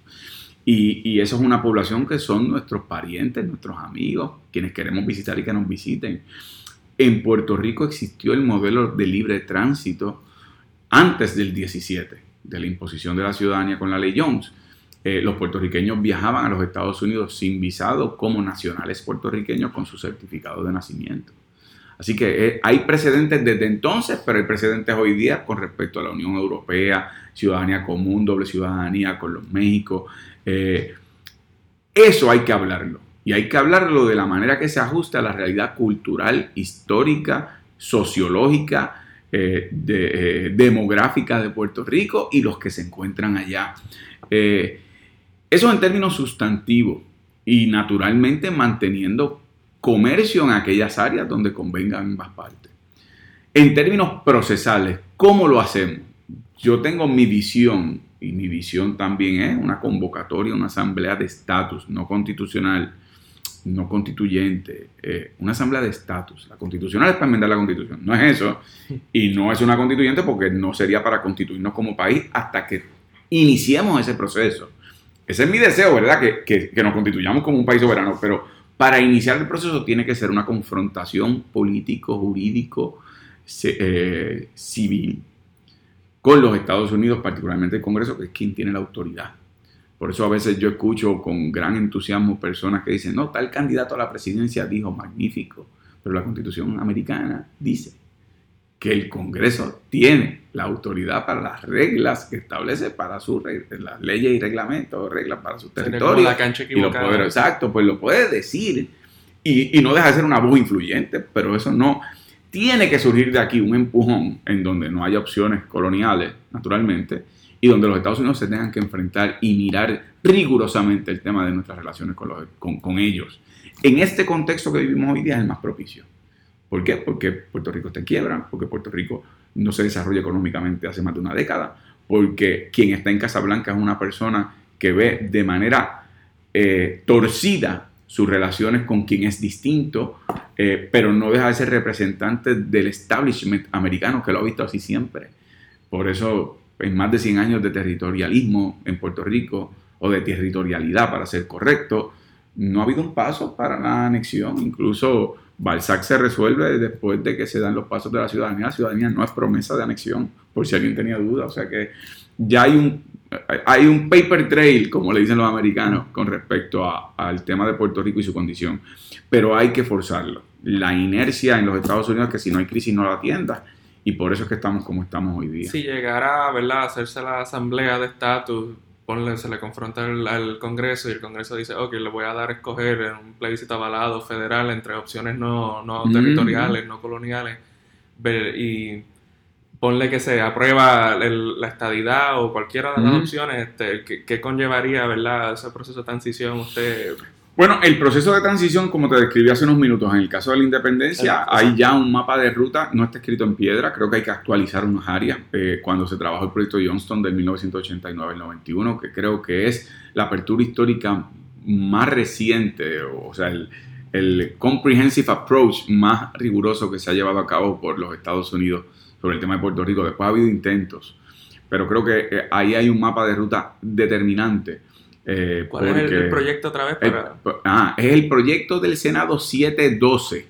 Y, y, eso es una población que son nuestros parientes, nuestros amigos, quienes queremos visitar y que nos visiten. En Puerto Rico existió el modelo de libre tránsito antes del 17, de la imposición de la ciudadanía con la ley Jones, eh, los puertorriqueños viajaban a los Estados Unidos sin visado como nacionales puertorriqueños con su certificado de nacimiento. Así que eh, hay precedentes desde entonces, pero hay precedentes hoy día con respecto a la Unión Europea, ciudadanía común, doble ciudadanía con los México. Eh, eso hay que hablarlo. Y hay que hablarlo de la manera que se ajuste a la realidad cultural, histórica, sociológica eh, eh, demográfica de Puerto Rico y los que se encuentran allá. Eh, eso en términos sustantivos y naturalmente manteniendo comercio en aquellas áreas donde convengan ambas partes. En términos procesales, ¿cómo lo hacemos? Yo tengo mi visión y mi visión también es una convocatoria, una asamblea de estatus no constitucional no constituyente, eh, una asamblea de estatus. La constitucional es para enmendar la constitución, no es eso. Y no es una constituyente porque no sería para constituirnos como país hasta que iniciemos ese proceso. Ese es mi deseo, ¿verdad? Que, nos constituyamos como un país soberano, pero para iniciar el proceso tiene que ser una confrontación político, jurídico, eh, civil con los Estados Unidos, particularmente el Congreso, que es quien tiene la autoridad por eso a veces yo escucho con gran entusiasmo personas que dicen, no, tal candidato a la presidencia dijo magnífico, pero la constitución americana dice que el Congreso tiene la autoridad para las reglas que establece para sus las leyes y reglamentos, reglas para su territorio. La cancha equivocada. exacto, pues lo puede decir y, y, no deja de ser una voz influyente, pero eso no. tiene que surgir de aquí un empujón en donde no haya opciones coloniales, naturalmente, y donde los Estados Unidos se tengan que enfrentar y mirar rigurosamente el tema de nuestras relaciones con, con, ellos. En este contexto que vivimos hoy día es el más propicio. ¿Por qué? Porque Puerto Rico está en quiebra, porque Puerto Rico no se desarrolla económicamente hace más de una década, porque quien está en Casablanca es una persona que ve de manera eh, torcida sus relaciones con quien es distinto, eh, pero no deja de ser representante del establishment americano que lo ha visto así siempre. Por eso, en más de 100 años de territorialismo en Puerto Rico, o de territorialidad para ser correcto, no ha habido un paso para la anexión. Incluso Balzac se resuelve después de que se dan los pasos de la ciudadanía. La ciudadanía no es promesa de anexión, por si alguien tenía duda. O sea que ya hay un hay un paper trail, como le dicen los americanos, con respecto al tema de Puerto Rico y su condición. Pero hay que forzarlo. La inercia en los Estados Unidos que si no hay crisis no la atienda. Y por eso es que estamos como estamos hoy día. Si llegara ¿verdad? a hacerse la asamblea de estatus, se le confronta al, Congreso y el Congreso dice, ok, le voy a dar a escoger un plebiscito avalado federal entre opciones no, no mm. territoriales, no coloniales. Y ponle que se aprueba la estadidad o cualquiera de las opciones, este, ¿qué, conllevaría, verdad, ese proceso de transición usted? Bueno, el proceso de transición, como te describí hace unos minutos, en el caso de la independencia, hay ya un mapa de ruta, no está escrito en piedra, creo que hay que actualizar unas áreas. Eh, cuando se trabajó el proyecto Johnston del 1989 al 91, que creo que es la apertura histórica más reciente, o sea, el, el comprehensive approach más riguroso que se ha llevado a cabo por los Estados Unidos sobre el tema de Puerto Rico. Después ha habido intentos, pero creo que eh, ahí hay un mapa de ruta determinante. Eh, ¿Cuál es el, proyecto otra vez? ah, es el proyecto del Senado 712,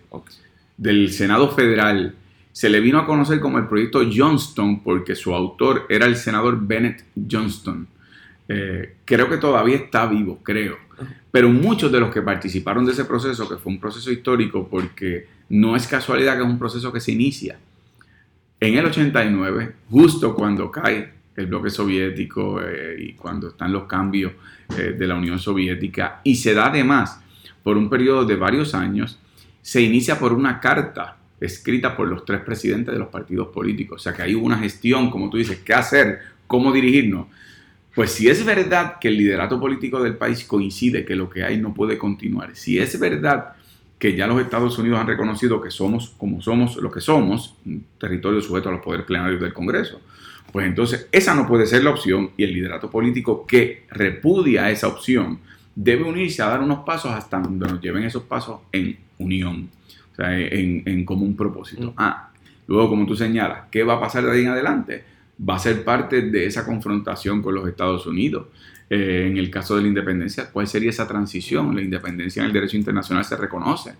del Senado Federal. Se le vino a conocer como el proyecto Johnston porque su autor era el senador Bennett Johnston. Eh, creo que todavía está vivo, creo. Pero muchos de los que participaron de ese proceso, que fue un proceso histórico, porque no es casualidad que es un proceso que se inicia en el 89, justo cuando cae el bloque soviético eh, y cuando están los cambios eh, de la Unión Soviética, y se da además por un periodo de varios años, se inicia por una carta escrita por los tres presidentes de los partidos políticos. O sea que hay una gestión, como tú dices, qué hacer, cómo dirigirnos. Pues si es verdad que el liderato político del país coincide que lo que hay no puede continuar, si es verdad que ya los Estados Unidos han reconocido que somos como somos lo que somos, un territorio sujeto a los poderes plenarios del Congreso. Pues entonces esa no puede ser la opción y el liderato político que repudia esa opción debe unirse a dar unos pasos hasta donde nos lleven esos pasos en unión, o sea, en, en común propósito. Ah, luego como tú señalas, ¿qué va a pasar de ahí en adelante? Va a ser parte de esa confrontación con los Estados Unidos. Eh, en el caso de la independencia, ¿cuál sería esa transición? La independencia en el derecho internacional se reconoce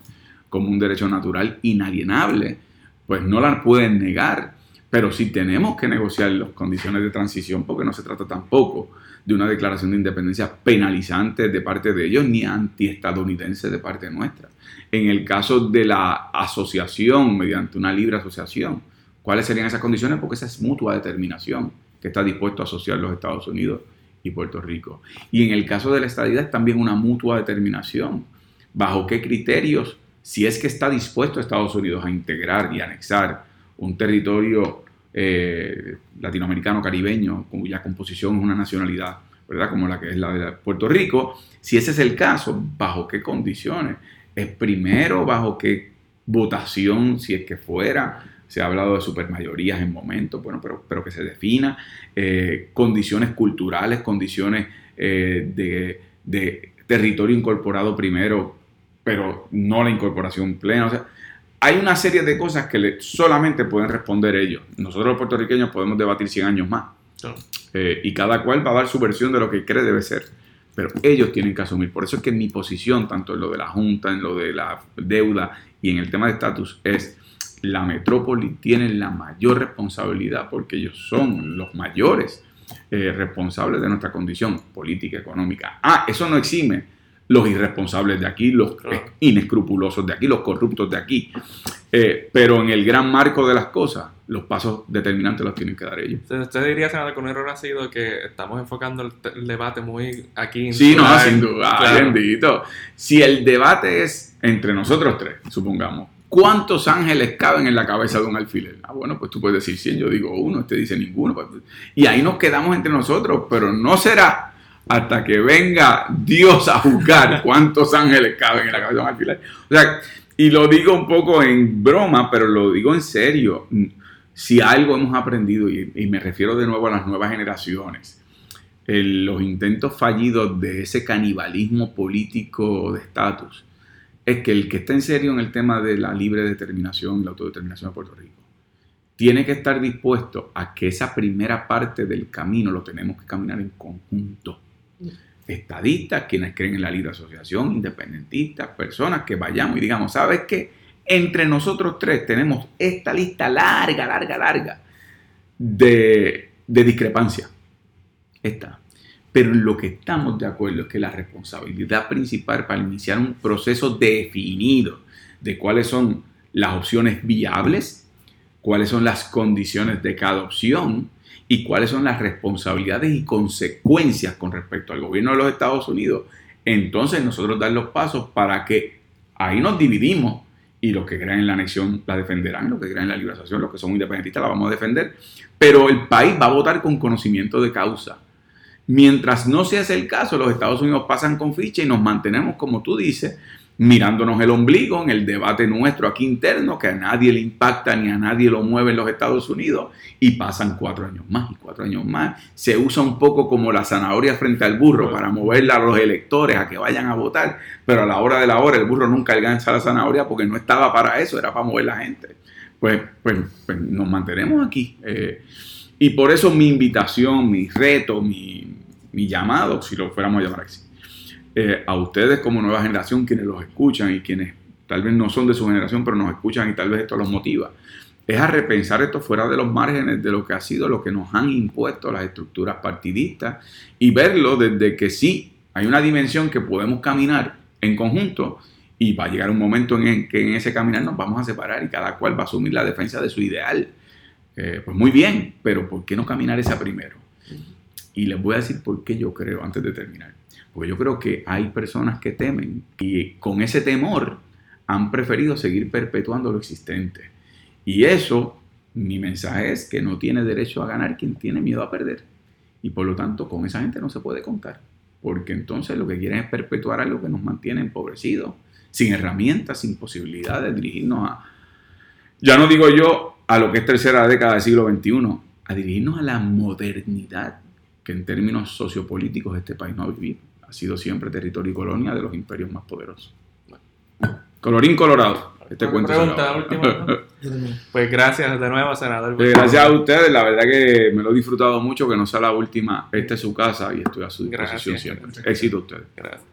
como un derecho natural inalienable, pues no la pueden negar, pero sí tenemos que negociar las condiciones de transición porque no se trata tampoco de una declaración de independencia penalizante de parte de ellos ni antiestadounidense de parte nuestra. En el caso de la asociación mediante una libre asociación, ¿cuáles serían esas condiciones? Porque esa es mutua determinación que está dispuesto a asociar los Estados Unidos y Puerto Rico. Y en el caso de la estadidad es también una mutua determinación. ¿Bajo qué criterios? Si es que está dispuesto Estados Unidos a integrar y anexar un territorio eh, latinoamericano caribeño cuya composición es una nacionalidad, ¿verdad? Como la que es la de Puerto Rico. Si ese es el caso, ¿bajo qué condiciones? ¿Es primero bajo qué votación, si es que fuera? se ha hablado de supermayorías en momentos, bueno, pero, pero que se defina, eh, condiciones culturales, condiciones eh, de, territorio incorporado primero, pero no la incorporación plena. O sea, hay una serie de cosas que solamente pueden responder ellos. Nosotros los puertorriqueños podemos debatir 100 años más. Eh, y cada cual va a dar su versión de lo que cree debe ser. Pero ellos tienen que asumir. Por eso es que mi posición, tanto en lo de la Junta, en lo de la deuda y en el tema de estatus, es la metrópoli tiene la mayor responsabilidad porque ellos son los mayores eh, responsables de nuestra condición política, económica. Ah, eso no exime los irresponsables de aquí, los inescrupulosos de aquí, los corruptos de aquí. Eh, pero en el gran marco de las cosas, los pasos determinantes los tienen que dar ellos. ¿Usted diría, senador, que un error ha sido que estamos enfocando el, debate muy aquí? Sí, no, sin duda, Si el debate es entre nosotros tres, supongamos, ¿Cuántos ángeles caben en la cabeza de un alfiler? Ah, bueno, pues tú puedes decir 100, yo digo uno, este dice ninguno. Pues, y ahí nos quedamos entre nosotros, pero no será hasta que venga Dios a juzgar [laughs] cuántos ángeles caben en la cabeza de un alfiler. O sea, y lo digo un poco en broma, pero lo digo en serio. Si algo hemos aprendido, y, me refiero de nuevo a las nuevas generaciones, los intentos fallidos de ese canibalismo político de estatus, es que el que está en serio en el tema de la libre determinación y la autodeterminación de Puerto Rico, tiene que estar dispuesto a que esa primera parte del camino lo tenemos que caminar en conjunto estadistas, quienes creen en la libre asociación, independentistas, personas que vayamos y digamos, ¿sabes qué? Entre nosotros tres tenemos esta lista larga, larga, larga de, de discrepancia. Esta. Pero en lo que estamos de acuerdo es que la responsabilidad principal para iniciar un proceso definido de cuáles son las opciones viables, cuáles son las condiciones de cada opción, y cuáles son las responsabilidades y consecuencias con respecto al gobierno de los Estados Unidos, entonces nosotros dar los pasos para que ahí nos dividimos y los que crean en la anexión la defenderán, los que crean en la liberación, los que son independentistas la vamos a defender, pero el país va a votar con conocimiento de causa. Mientras no se hace el caso, los Estados Unidos pasan con ficha y nos mantenemos, como tú dices, mirándonos el ombligo en el debate nuestro aquí interno, que a nadie le impacta ni a nadie lo mueve en los Estados Unidos, y pasan cuatro años más y cuatro años más. Se usa un poco como la zanahoria frente al burro para moverla a los electores a que vayan a votar, pero a la hora de la hora el burro nunca alcanza la zanahoria porque no estaba para eso, era para mover la gente. Pues, pues, pues nos mantenemos aquí. Eh, y por eso mi invitación, mi reto, mi, mi llamado, si lo fuéramos a llamar así, eh, a ustedes como nueva generación, quienes los escuchan y quienes tal vez no son de su generación, pero nos escuchan y tal vez esto los motiva, es a repensar esto fuera de los márgenes de lo que ha sido lo que nos han impuesto las estructuras partidistas y verlo desde que sí hay una dimensión que podemos caminar en conjunto y va a llegar un momento en que en ese caminar nos vamos a separar y cada cual va a asumir la defensa de su ideal. Eh, pues muy bien, pero ¿por qué no caminar esa primero? Y les voy a decir por qué yo creo antes de terminar. Porque yo creo que hay personas que temen y con ese temor han preferido seguir perpetuando lo existente. Y eso, mi mensaje es que no tiene derecho a ganar quien tiene miedo a perder. Y por lo tanto, con esa gente no se puede contar. Porque entonces lo que quieren es perpetuar algo que nos mantiene empobrecidos, sin herramientas, sin posibilidad de dirigirnos a, ya no digo yo a lo que es tercera década del siglo XXI, a dirigirnos a la modernidad que en términos sociopolíticos este país no ha vivido ha sido siempre territorio y colonia de los imperios más poderosos. Colorín colorado. Este cuento pregunta última. [laughs] pues gracias de nuevo, senador. Pues gracias a ustedes, la verdad que me lo he disfrutado mucho, que no sea la última. Esta es su casa y estoy a su disposición siempre. Éxito a ustedes. Gracias.